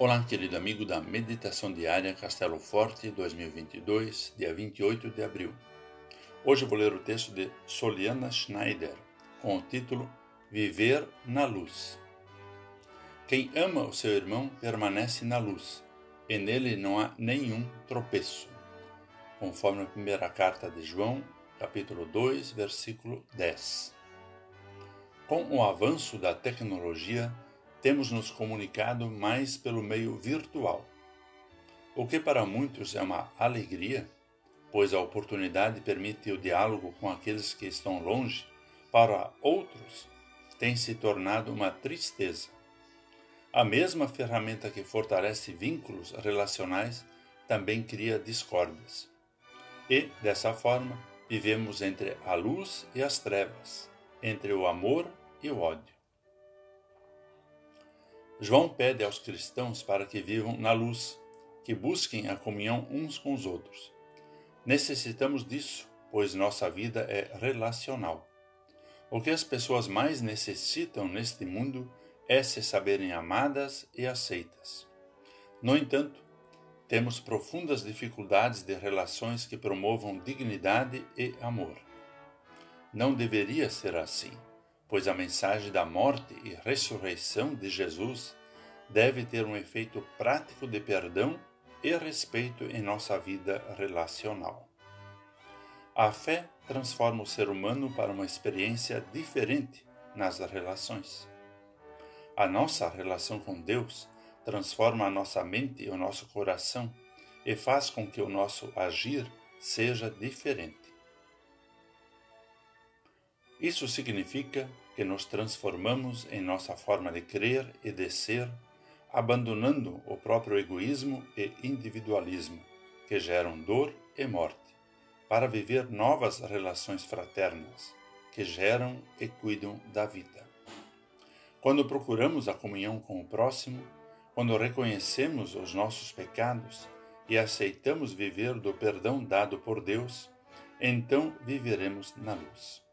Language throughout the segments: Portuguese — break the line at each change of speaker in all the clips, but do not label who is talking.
Olá, querido amigo da Meditação Diária Castelo Forte 2022, dia 28 de abril. Hoje vou ler o texto de Soliana Schneider, com o título Viver na Luz. Quem ama o seu irmão permanece na luz, e nele não há nenhum tropeço. Conforme a primeira carta de João, capítulo 2, versículo 10. Com o avanço da tecnologia, temos nos comunicado mais pelo meio virtual. O que para muitos é uma alegria, pois a oportunidade permite o diálogo com aqueles que estão longe, para outros tem se tornado uma tristeza. A mesma ferramenta que fortalece vínculos relacionais também cria discórdias. E, dessa forma, vivemos entre a luz e as trevas, entre o amor e o ódio. João pede aos cristãos para que vivam na luz, que busquem a comunhão uns com os outros. Necessitamos disso, pois nossa vida é relacional. O que as pessoas mais necessitam neste mundo é se saberem amadas e aceitas. No entanto, temos profundas dificuldades de relações que promovam dignidade e amor. Não deveria ser assim pois a mensagem da morte e ressurreição de Jesus deve ter um efeito prático de perdão e respeito em nossa vida relacional. A fé transforma o ser humano para uma experiência diferente nas relações. A nossa relação com Deus transforma a nossa mente e o nosso coração e faz com que o nosso agir seja diferente. Isso significa que nos transformamos em nossa forma de crer e de ser, abandonando o próprio egoísmo e individualismo, que geram dor e morte, para viver novas relações fraternas, que geram e cuidam da vida. Quando procuramos a comunhão com o próximo, quando reconhecemos os nossos pecados e aceitamos viver do perdão dado por Deus, então viveremos na luz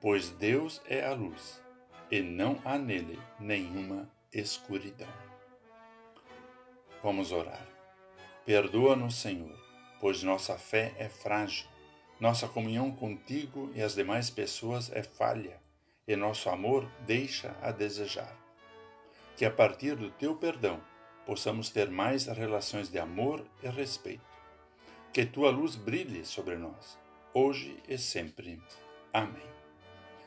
pois Deus é a luz, e não há nele nenhuma escuridão. Vamos orar. Perdoa-nos, Senhor, pois nossa fé é frágil, nossa comunhão contigo e as demais pessoas é falha, e nosso amor deixa a desejar. Que a partir do teu perdão possamos ter mais relações de amor e respeito. Que tua luz brilhe sobre nós, hoje e sempre. Amém.